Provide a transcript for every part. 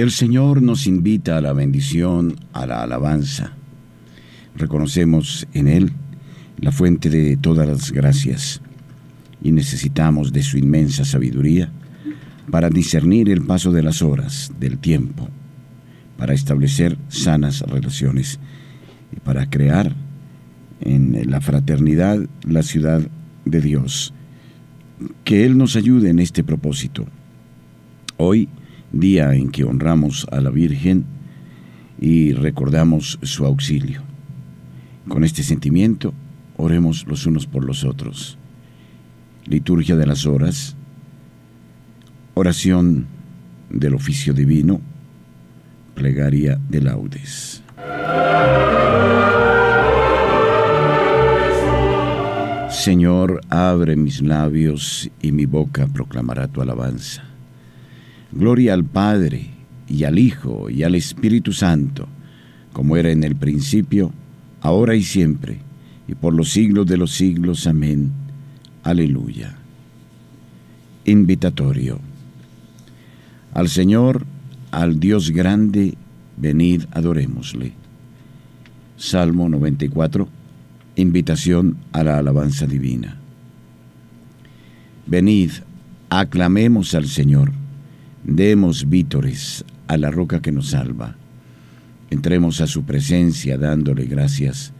El Señor nos invita a la bendición, a la alabanza. Reconocemos en Él la fuente de todas las gracias y necesitamos de su inmensa sabiduría para discernir el paso de las horas, del tiempo, para establecer sanas relaciones y para crear en la fraternidad la ciudad de Dios. Que Él nos ayude en este propósito. Hoy día en que honramos a la Virgen y recordamos su auxilio. Con este sentimiento, oremos los unos por los otros. Liturgia de las horas, oración del oficio divino, plegaria de laudes. Señor, abre mis labios y mi boca proclamará tu alabanza. Gloria al Padre, y al Hijo, y al Espíritu Santo, como era en el principio, ahora y siempre, y por los siglos de los siglos. Amén. Aleluya. Invitatorio. Al Señor, al Dios grande, venid, adorémosle. Salmo 94. Invitación a la alabanza divina. Venid, aclamemos al Señor Demos vítores a la roca que nos salva. Entremos a su presencia dándole gracias,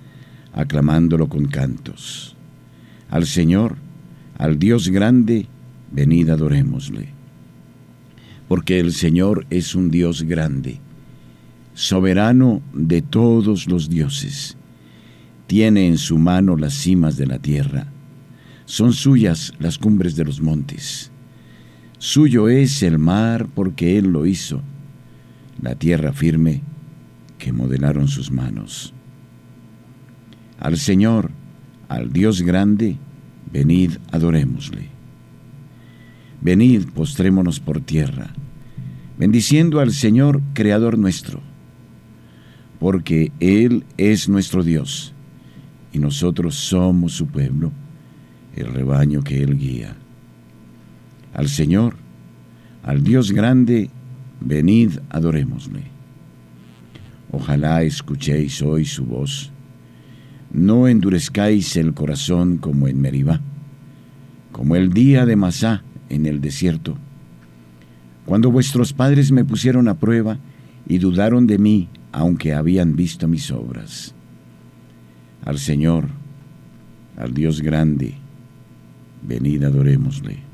aclamándolo con cantos. Al Señor, al Dios grande, venid adorémosle. Porque el Señor es un Dios grande, soberano de todos los dioses. Tiene en su mano las cimas de la tierra. Son suyas las cumbres de los montes. Suyo es el mar porque Él lo hizo, la tierra firme que modelaron sus manos. Al Señor, al Dios grande, venid, adorémosle. Venid, postrémonos por tierra, bendiciendo al Señor, Creador nuestro, porque Él es nuestro Dios, y nosotros somos su pueblo, el rebaño que Él guía al Señor, al Dios grande, venid, adorémosle. Ojalá escuchéis hoy su voz. No endurezcáis el corazón como en Meribá, como el día de Masá en el desierto, cuando vuestros padres me pusieron a prueba y dudaron de mí, aunque habían visto mis obras. Al Señor, al Dios grande, venid adorémosle.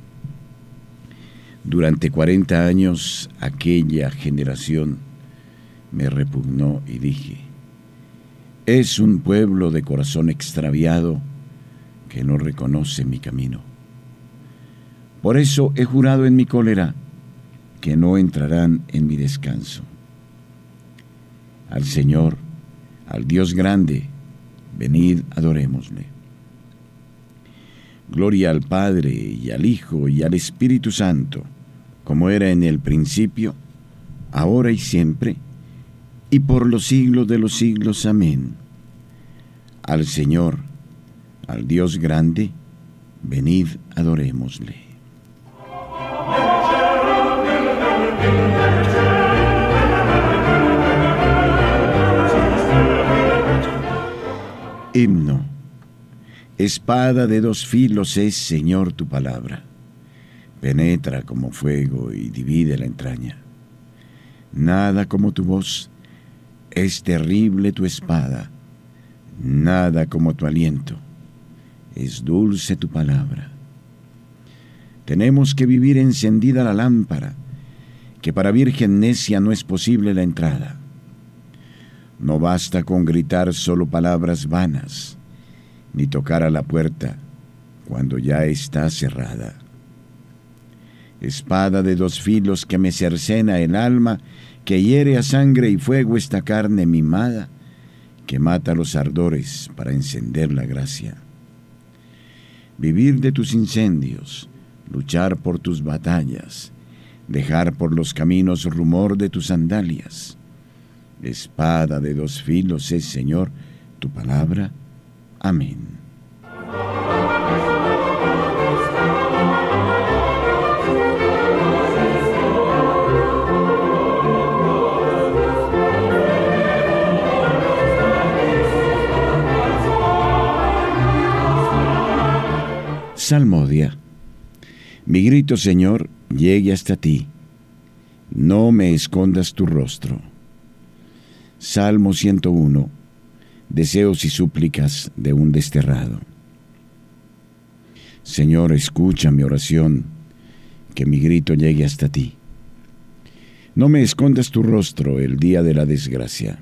Durante 40 años aquella generación me repugnó y dije, es un pueblo de corazón extraviado que no reconoce mi camino. Por eso he jurado en mi cólera que no entrarán en mi descanso. Al Señor, al Dios grande, venid adorémosle. Gloria al Padre y al Hijo y al Espíritu Santo como era en el principio, ahora y siempre, y por los siglos de los siglos. Amén. Al Señor, al Dios grande, venid adorémosle. Himno. Espada de dos filos es, Señor, tu palabra penetra como fuego y divide la entraña. Nada como tu voz, es terrible tu espada, nada como tu aliento, es dulce tu palabra. Tenemos que vivir encendida la lámpara, que para virgen necia no es posible la entrada. No basta con gritar solo palabras vanas, ni tocar a la puerta cuando ya está cerrada espada de dos filos que me cercena el alma, que hiere a sangre y fuego esta carne mimada, que mata los ardores para encender la gracia. Vivir de tus incendios, luchar por tus batallas, dejar por los caminos rumor de tus sandalias. Espada de dos filos es, Señor, tu palabra. Amén. Salmodia. Mi grito, Señor, llegue hasta ti. No me escondas tu rostro. Salmo 101. Deseos y súplicas de un desterrado. Señor, escucha mi oración, que mi grito llegue hasta ti. No me escondas tu rostro el día de la desgracia.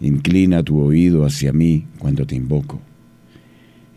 Inclina tu oído hacia mí cuando te invoco.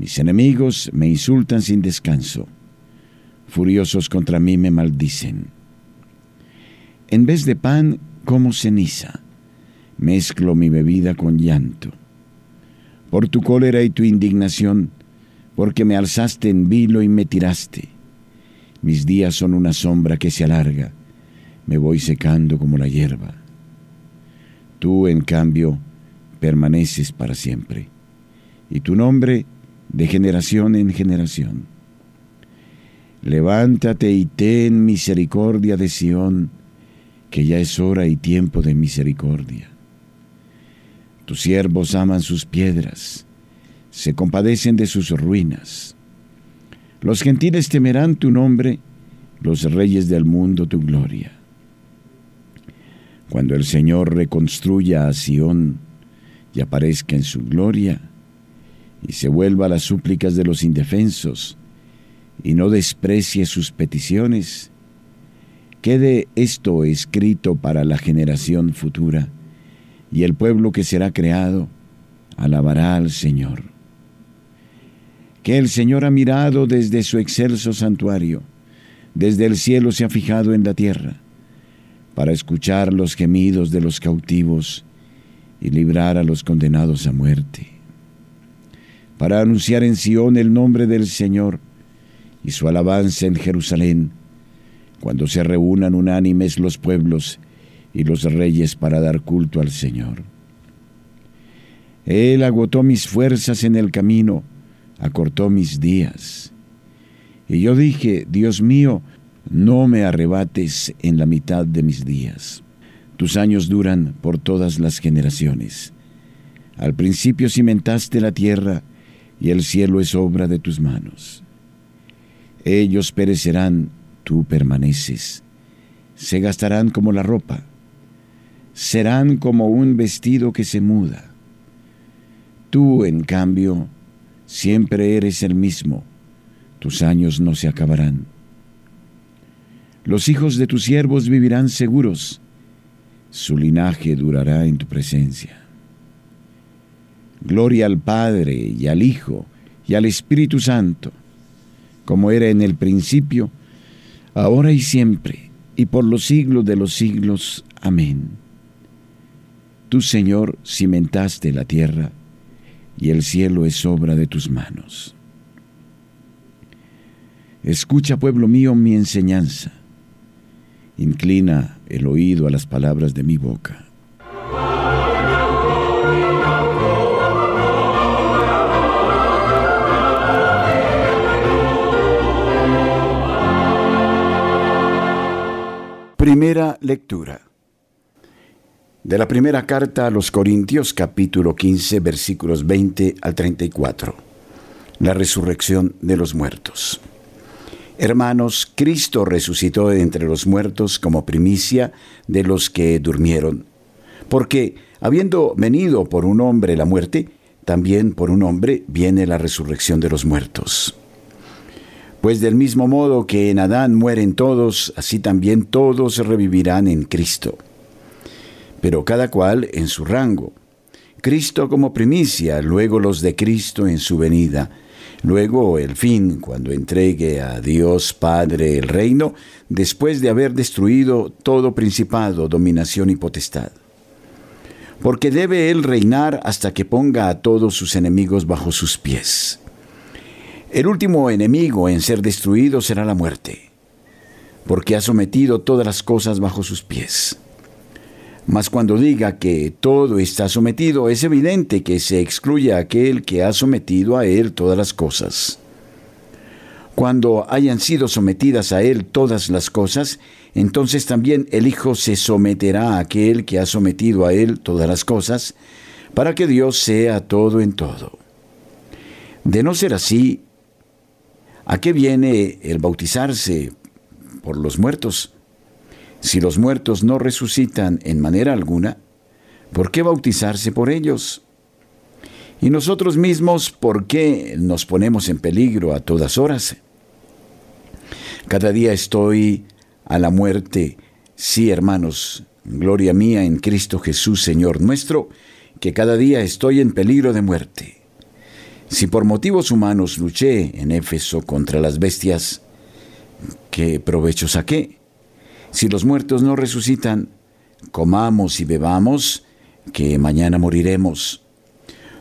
Mis enemigos me insultan sin descanso. Furiosos contra mí me maldicen. En vez de pan, como ceniza. Mezclo mi bebida con llanto por tu cólera y tu indignación, porque me alzaste en vilo y me tiraste. Mis días son una sombra que se alarga, me voy secando como la hierba. Tú, en cambio, permaneces para siempre, y tu nombre de generación en generación. Levántate y ten misericordia de Sión, que ya es hora y tiempo de misericordia. Tus siervos aman sus piedras, se compadecen de sus ruinas. Los gentiles temerán tu nombre, los reyes del mundo tu gloria. Cuando el Señor reconstruya a Sión y aparezca en su gloria, y se vuelva a las súplicas de los indefensos, y no desprecie sus peticiones, quede esto escrito para la generación futura y el pueblo que será creado alabará al Señor. Que el Señor ha mirado desde su excelso santuario, desde el cielo se ha fijado en la tierra, para escuchar los gemidos de los cautivos y librar a los condenados a muerte, para anunciar en Sión el nombre del Señor y su alabanza en Jerusalén, cuando se reúnan unánimes los pueblos y los reyes para dar culto al Señor. Él agotó mis fuerzas en el camino, acortó mis días. Y yo dije, Dios mío, no me arrebates en la mitad de mis días. Tus años duran por todas las generaciones. Al principio cimentaste la tierra y el cielo es obra de tus manos. Ellos perecerán, tú permaneces. Se gastarán como la ropa serán como un vestido que se muda. Tú, en cambio, siempre eres el mismo, tus años no se acabarán. Los hijos de tus siervos vivirán seguros, su linaje durará en tu presencia. Gloria al Padre y al Hijo y al Espíritu Santo, como era en el principio, ahora y siempre, y por los siglos de los siglos. Amén. Tú, Señor, cimentaste la tierra, y el cielo es obra de tus manos. Escucha, pueblo mío, mi enseñanza. Inclina el oído a las palabras de mi boca. Primera lectura de la primera carta a los Corintios capítulo 15 versículos 20 al 34. La resurrección de los muertos. Hermanos, Cristo resucitó de entre los muertos como primicia de los que durmieron, porque habiendo venido por un hombre la muerte, también por un hombre viene la resurrección de los muertos. Pues del mismo modo que en Adán mueren todos, así también todos revivirán en Cristo pero cada cual en su rango. Cristo como primicia, luego los de Cristo en su venida, luego el fin, cuando entregue a Dios Padre el reino, después de haber destruido todo principado, dominación y potestad. Porque debe Él reinar hasta que ponga a todos sus enemigos bajo sus pies. El último enemigo en ser destruido será la muerte, porque ha sometido todas las cosas bajo sus pies. Mas cuando diga que todo está sometido, es evidente que se excluye a aquel que ha sometido a él todas las cosas. Cuando hayan sido sometidas a él todas las cosas, entonces también el Hijo se someterá a aquel que ha sometido a él todas las cosas, para que Dios sea todo en todo. De no ser así, ¿A qué viene el bautizarse por los muertos? Si los muertos no resucitan en manera alguna, ¿por qué bautizarse por ellos? Y nosotros mismos, ¿por qué nos ponemos en peligro a todas horas? Cada día estoy a la muerte. Sí, hermanos, gloria mía en Cristo Jesús, Señor nuestro, que cada día estoy en peligro de muerte. Si por motivos humanos luché en Éfeso contra las bestias, ¿qué provecho saqué? Si los muertos no resucitan, comamos y bebamos, que mañana moriremos.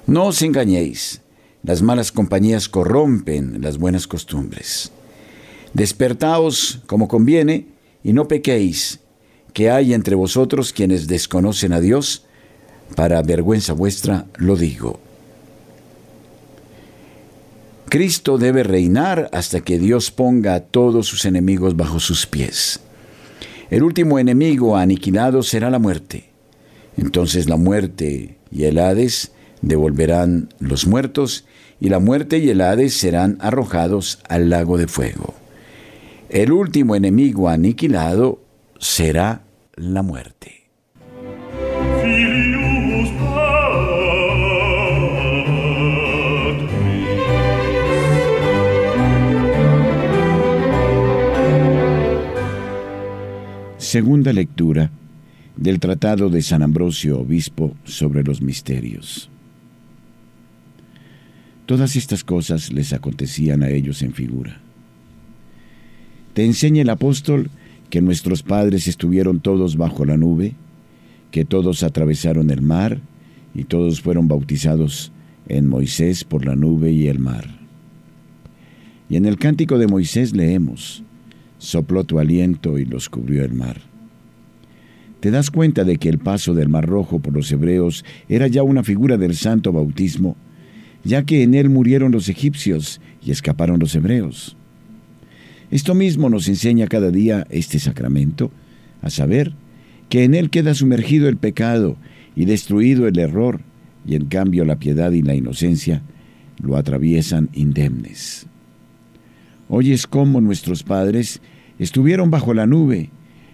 No os engañéis, las malas compañías corrompen las buenas costumbres. Despertaos como conviene y no pequéis, que hay entre vosotros quienes desconocen a Dios, para vergüenza vuestra lo digo. Cristo debe reinar hasta que Dios ponga a todos sus enemigos bajo sus pies. El último enemigo aniquilado será la muerte. Entonces la muerte y el Hades devolverán los muertos, y la muerte y el Hades serán arrojados al lago de fuego. El último enemigo aniquilado será la muerte. Segunda lectura del Tratado de San Ambrosio Obispo sobre los Misterios. Todas estas cosas les acontecían a ellos en figura. Te enseña el apóstol que nuestros padres estuvieron todos bajo la nube, que todos atravesaron el mar y todos fueron bautizados en Moisés por la nube y el mar. Y en el cántico de Moisés leemos, sopló tu aliento y los cubrió el mar. Te das cuenta de que el paso del Mar Rojo por los hebreos era ya una figura del santo bautismo, ya que en él murieron los egipcios y escaparon los hebreos. Esto mismo nos enseña cada día este sacramento, a saber, que en él queda sumergido el pecado y destruido el error, y en cambio la piedad y la inocencia lo atraviesan indemnes. Oyes cómo nuestros padres estuvieron bajo la nube,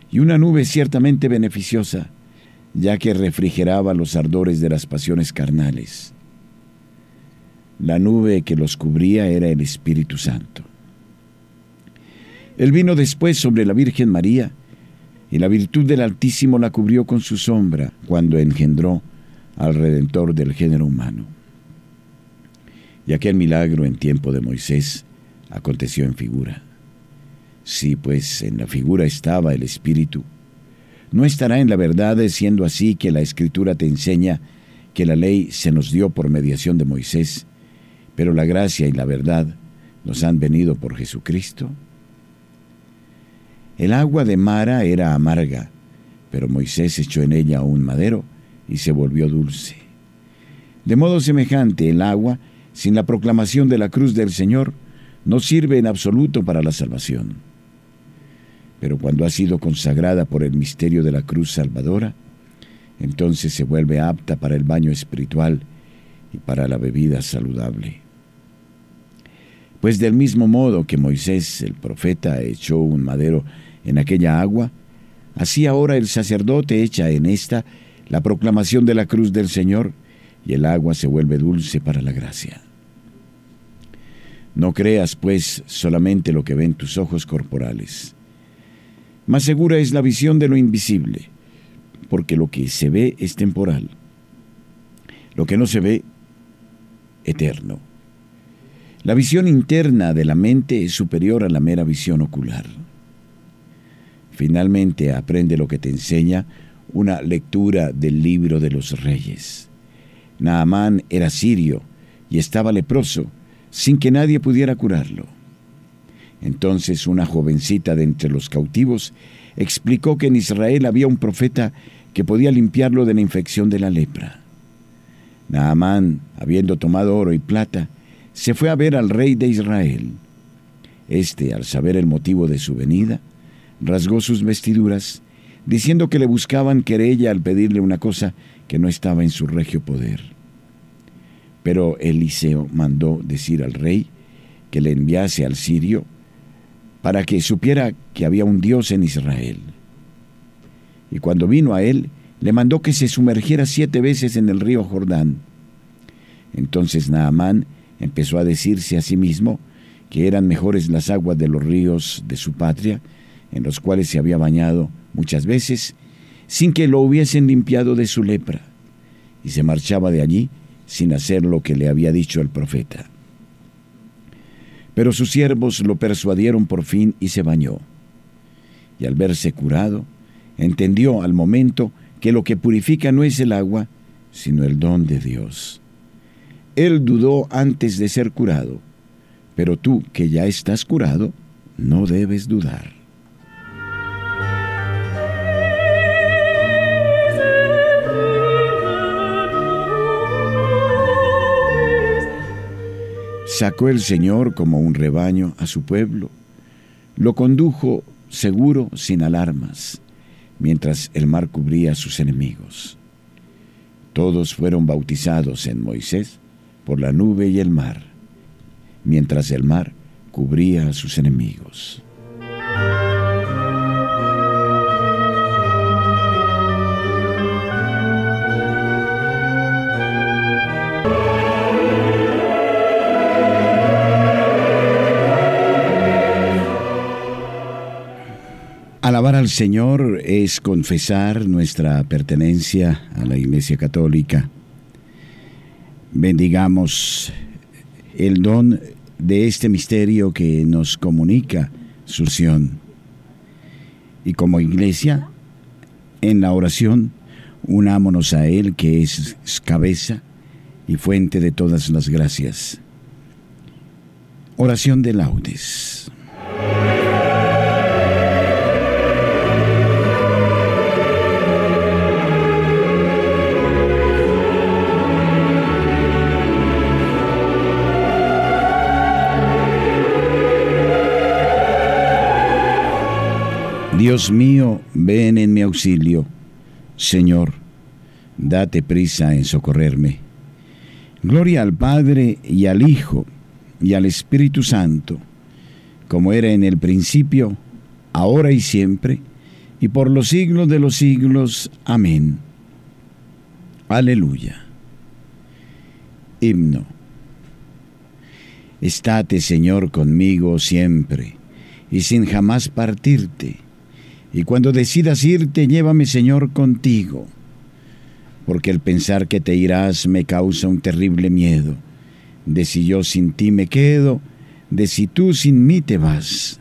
y una nube ciertamente beneficiosa, ya que refrigeraba los ardores de las pasiones carnales. La nube que los cubría era el Espíritu Santo. Él vino después sobre la Virgen María, y la virtud del Altísimo la cubrió con su sombra cuando engendró al Redentor del género humano. Y aquel milagro en tiempo de Moisés aconteció en figura. Si pues en la figura estaba el Espíritu, ¿no estará en la verdad siendo así que la Escritura te enseña que la ley se nos dio por mediación de Moisés, pero la gracia y la verdad nos han venido por Jesucristo? El agua de Mara era amarga, pero Moisés echó en ella un madero y se volvió dulce. De modo semejante, el agua, sin la proclamación de la cruz del Señor, no sirve en absoluto para la salvación. Pero cuando ha sido consagrada por el misterio de la cruz salvadora, entonces se vuelve apta para el baño espiritual y para la bebida saludable. Pues del mismo modo que Moisés, el profeta, echó un madero en aquella agua, así ahora el sacerdote echa en esta la proclamación de la cruz del Señor, y el agua se vuelve dulce para la gracia. No creas, pues, solamente lo que ven tus ojos corporales. Más segura es la visión de lo invisible, porque lo que se ve es temporal. Lo que no se ve, eterno. La visión interna de la mente es superior a la mera visión ocular. Finalmente aprende lo que te enseña una lectura del libro de los reyes. Naamán era sirio y estaba leproso, sin que nadie pudiera curarlo. Entonces una jovencita de entre los cautivos explicó que en Israel había un profeta que podía limpiarlo de la infección de la lepra. Naamán, habiendo tomado oro y plata, se fue a ver al rey de Israel. Este, al saber el motivo de su venida, rasgó sus vestiduras, diciendo que le buscaban querella al pedirle una cosa que no estaba en su regio poder. Pero Eliseo mandó decir al rey que le enviase al sirio para que supiera que había un Dios en Israel. Y cuando vino a él, le mandó que se sumergiera siete veces en el río Jordán. Entonces Naamán empezó a decirse a sí mismo que eran mejores las aguas de los ríos de su patria, en los cuales se había bañado muchas veces, sin que lo hubiesen limpiado de su lepra, y se marchaba de allí sin hacer lo que le había dicho el profeta. Pero sus siervos lo persuadieron por fin y se bañó. Y al verse curado, entendió al momento que lo que purifica no es el agua, sino el don de Dios. Él dudó antes de ser curado, pero tú que ya estás curado, no debes dudar. Sacó el Señor como un rebaño a su pueblo, lo condujo seguro sin alarmas, mientras el mar cubría a sus enemigos. Todos fueron bautizados en Moisés por la nube y el mar, mientras el mar cubría a sus enemigos. Al Señor es confesar nuestra pertenencia a la Iglesia Católica. Bendigamos el don de este misterio que nos comunica su sion. Y como iglesia, en la oración, unámonos a Él que es cabeza y fuente de todas las gracias. Oración de laudes. Dios mío, ven en mi auxilio. Señor, date prisa en socorrerme. Gloria al Padre y al Hijo y al Espíritu Santo, como era en el principio, ahora y siempre, y por los siglos de los siglos. Amén. Aleluya. Himno. Estate, Señor, conmigo siempre, y sin jamás partirte y cuando decidas irte, llévame, Señor, contigo, porque el pensar que te irás me causa un terrible miedo, de si yo sin ti me quedo, de si tú sin mí te vas.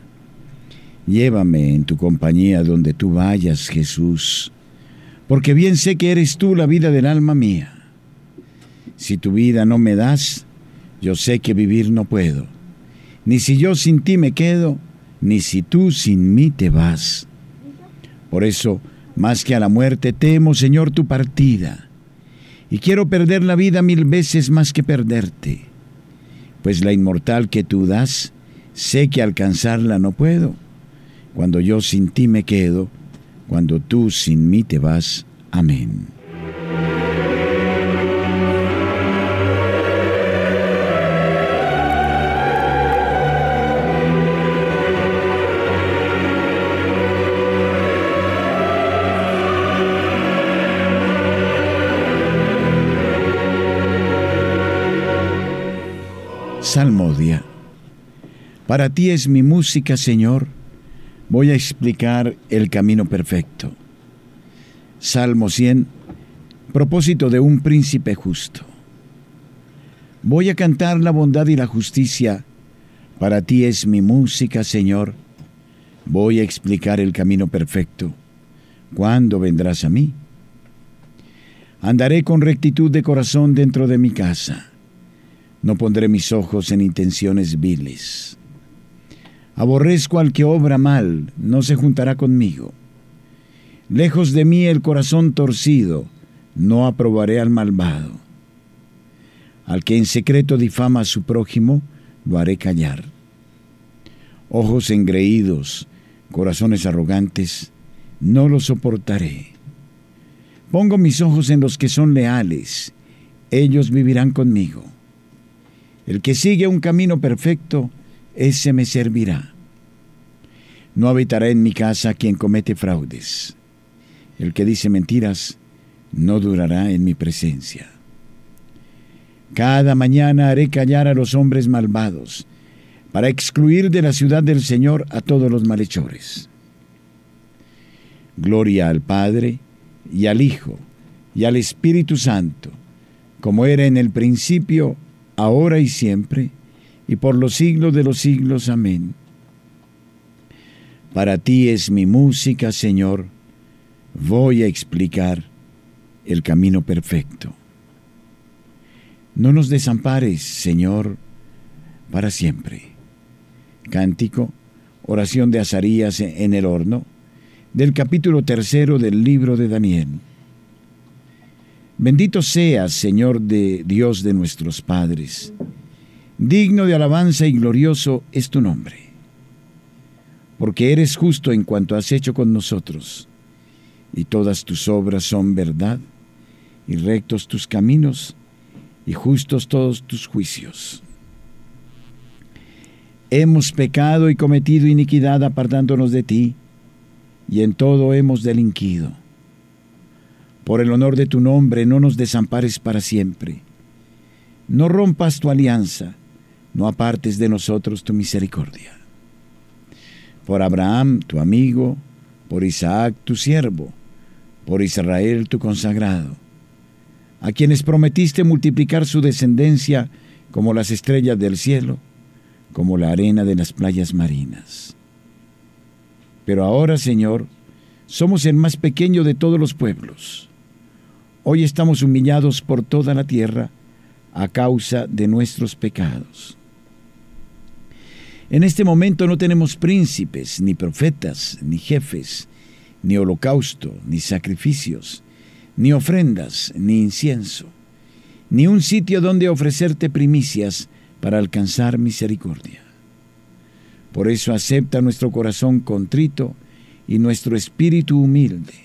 Llévame en tu compañía donde tú vayas, Jesús, porque bien sé que eres tú la vida del alma mía. Si tu vida no me das, yo sé que vivir no puedo, ni si yo sin ti me quedo, ni si tú sin mí te vas. Por eso, más que a la muerte, temo, Señor, tu partida. Y quiero perder la vida mil veces más que perderte. Pues la inmortal que tú das, sé que alcanzarla no puedo. Cuando yo sin ti me quedo, cuando tú sin mí te vas. Amén. Salmodia. Para ti es mi música, Señor. Voy a explicar el camino perfecto. Salmo 100. Propósito de un príncipe justo. Voy a cantar la bondad y la justicia. Para ti es mi música, Señor. Voy a explicar el camino perfecto. ¿Cuándo vendrás a mí? Andaré con rectitud de corazón dentro de mi casa No pondré mis ojos en intenciones viles. Aborrezco al que obra mal, no se juntará conmigo. Lejos de mí el corazón torcido, no aprobaré al malvado. Al que en secreto difama a su prójimo, lo haré callar. Ojos engreídos, corazones arrogantes, no los soportaré. Pongo mis ojos en los que son leales, ellos vivirán conmigo. El que sigue un camino perfecto, ese me servirá. No habitará en mi casa quien comete fraudes. El que dice mentiras, no durará en mi presencia. Cada mañana haré callar a los hombres malvados, para excluir de la ciudad del Señor a todos los malhechores. Gloria al Padre, y al Hijo, y al Espíritu Santo, como era en el principio, ahora y siempre, y por los siglos de los siglos. Amén. Para ti es mi música, Señor. Voy a explicar el camino perfecto. No nos desampares, Señor, para siempre. Cántico, oración de Azarías en el horno, del capítulo tercero del libro de Daniel. Bendito seas, Señor de Dios de nuestros padres. Digno de alabanza y glorioso es tu nombre. Porque eres justo en cuanto has hecho con nosotros, y todas tus obras son verdad, y rectos tus caminos, y justos todos tus juicios. Hemos pecado y cometido iniquidad apartándonos de ti, y en todo hemos delinquido. Por el honor de tu nombre no nos desampares para siempre. No rompas tu alianza, no apartes de nosotros tu misericordia. Por Abraham, tu amigo, por Isaac, tu siervo, por Israel, tu consagrado, a quienes prometiste multiplicar su descendencia como las estrellas del cielo, como la arena de las playas marinas. Pero ahora, Señor, somos el más pequeño de todos los pueblos. Hoy estamos humillados por toda la tierra a causa de nuestros pecados. En este momento no tenemos príncipes, ni profetas, ni jefes, ni holocausto, ni sacrificios, ni ofrendas, ni incienso, ni un sitio donde ofrecerte primicias para alcanzar misericordia. Por eso acepta nuestro corazón contrito y nuestro espíritu humilde,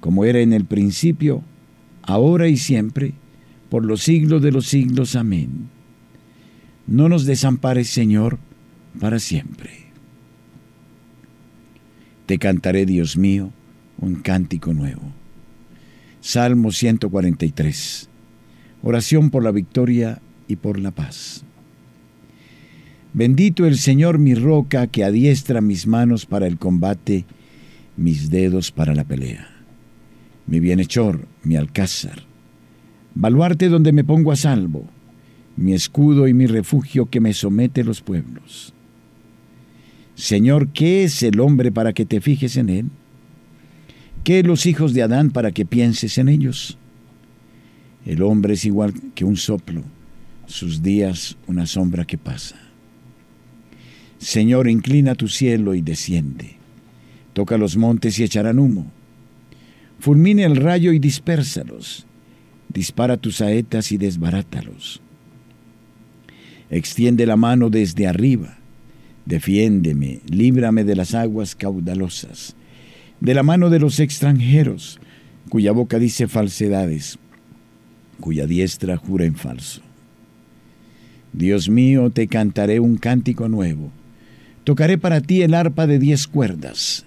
como era en el principio, ahora y siempre, por los siglos de los siglos. Amén. No nos desampares, Señor, para siempre. Te cantaré, Dios mío, un cántico nuevo. Salmo 143. Oración por la victoria y por la paz. Bendito el Señor mi roca que adiestra mis manos para el combate, mis dedos para la pelea. Mi bienhechor, mi alcázar, baluarte donde me pongo a salvo, mi escudo y mi refugio que me somete los pueblos. Señor, ¿qué es el hombre para que te fijes en él? ¿Qué los hijos de Adán para que pienses en ellos? El hombre es igual que un soplo, sus días una sombra que pasa. Señor, inclina tu cielo y desciende. Toca los montes y echarán humo. Fulmine el rayo y dispérsalos. Dispara tus saetas y desbarátalos. Extiende la mano desde arriba. Defiéndeme, líbrame de las aguas caudalosas, de la mano de los extranjeros, cuya boca dice falsedades, cuya diestra jura en falso. Dios mío, te cantaré un cántico nuevo Tocaré para ti el arpa de diez cuerdas,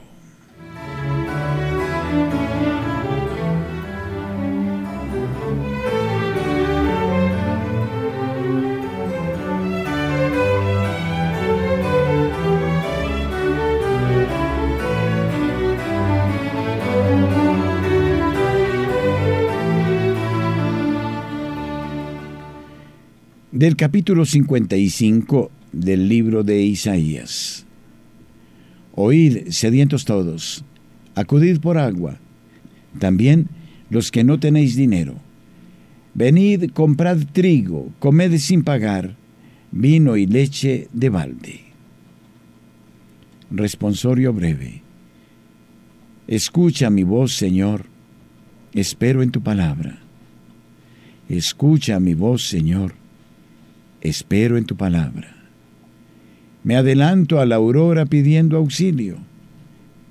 Del capítulo 55 del libro de Isaías. Oíd, sedientos todos, acudid por agua, también los que no tenéis dinero. Venid, comprad trigo, comed sin pagar, vino y leche de balde. Responsorio breve. Escucha mi voz, Señor, espero en tu palabra. Escucha mi voz, Señor, espero en tu palabra. Me adelanto a la aurora pidiendo auxilio,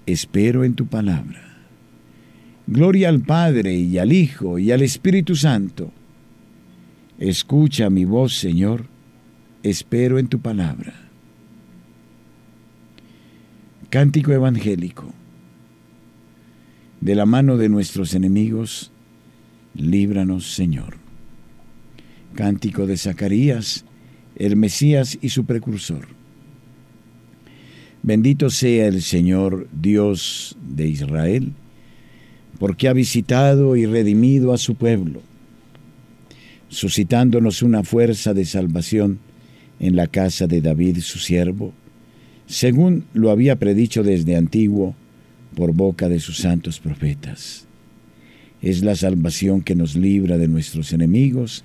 espero en tu palabra. Gloria al Padre y al Hijo y al Espíritu Santo. Escucha mi voz, Señor, espero en tu palabra. Cántico Evangélico. De la mano de nuestros enemigos, líbranos, Señor. Cántico de Zacarías, el Mesías y su precursor. Bendito sea el Señor Dios de Israel, porque ha visitado y redimido a su pueblo, suscitándonos una fuerza de salvación en la casa de David su siervo, según lo había predicho desde antiguo por boca de sus santos profetas. Es la salvación que nos libra de nuestros enemigos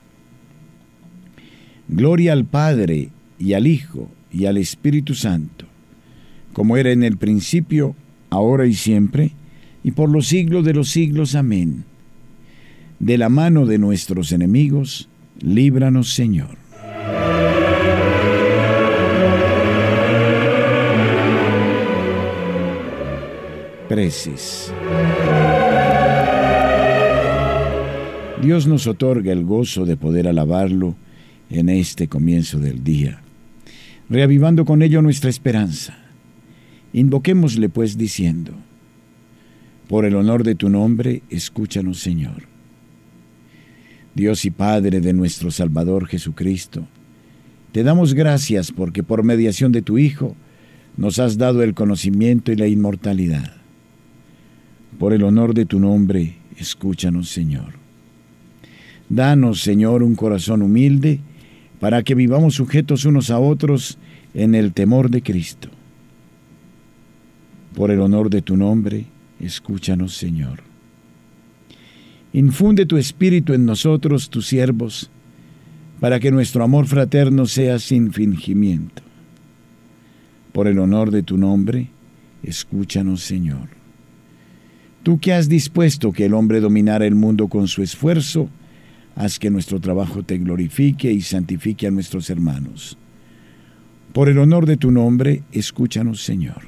Gloria al Padre y al Hijo y al Espíritu Santo, como era en el principio, ahora y siempre, y por los siglos de los siglos. Amén. De la mano de nuestros enemigos, líbranos Señor. Preces. Dios nos otorga el gozo de poder alabarlo en este comienzo del día, reavivando con ello nuestra esperanza. Invoquémosle pues diciendo, por el honor de tu nombre, escúchanos Señor. Dios y Padre de nuestro Salvador Jesucristo, te damos gracias porque por mediación de tu Hijo nos has dado el conocimiento y la inmortalidad. Por el honor de tu nombre, escúchanos Señor. Danos, Señor, un corazón humilde para que vivamos sujetos unos a otros en el temor de Cristo. Por el honor de tu nombre, escúchanos, Señor. Infunde tu espíritu en nosotros, tus siervos, para que nuestro amor fraterno sea sin fingimiento. Por el honor de tu nombre, escúchanos, Señor. Tú que has dispuesto que el hombre dominara el mundo con su esfuerzo, haz que nuestro trabajo te glorifique y santifique a nuestros hermanos. Por el honor de tu nombre, escúchanos, Señor.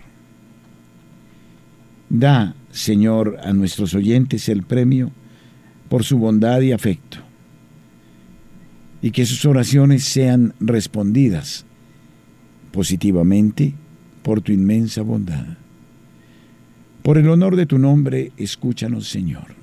Da, Señor, a nuestros oyentes el premio por su bondad y afecto, y que sus oraciones sean respondidas positivamente por tu inmensa bondad. Por el honor de tu nombre, escúchanos, Señor.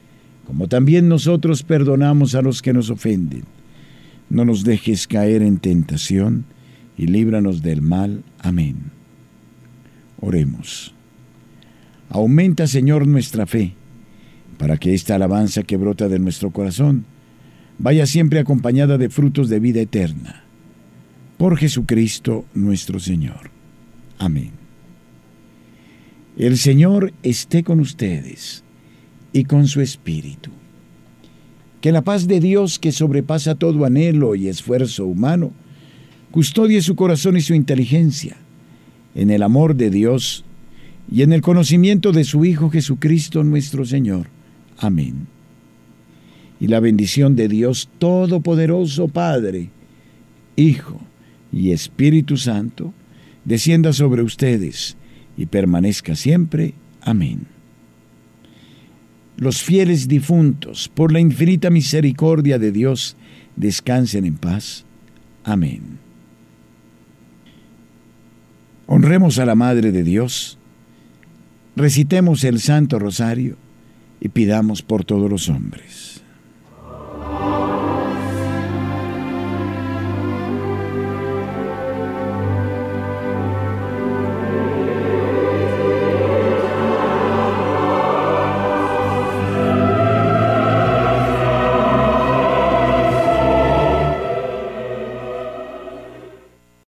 como también nosotros perdonamos a los que nos ofenden. No nos dejes caer en tentación y líbranos del mal. Amén. Oremos. Aumenta, Señor, nuestra fe, para que esta alabanza que brota de nuestro corazón vaya siempre acompañada de frutos de vida eterna. Por Jesucristo nuestro Señor. Amén. El Señor esté con ustedes y con su Espíritu. Que la paz de Dios, que sobrepasa todo anhelo y esfuerzo humano, custodie su corazón y su inteligencia en el amor de Dios y en el conocimiento de su Hijo Jesucristo nuestro Señor. Amén. Y la bendición de Dios Todopoderoso, Padre, Hijo y Espíritu Santo, descienda sobre ustedes y permanezca siempre. Amén. Los fieles difuntos, por la infinita misericordia de Dios, descansen en paz. Amén. Honremos a la Madre de Dios, recitemos el Santo Rosario y pidamos por todos los hombres.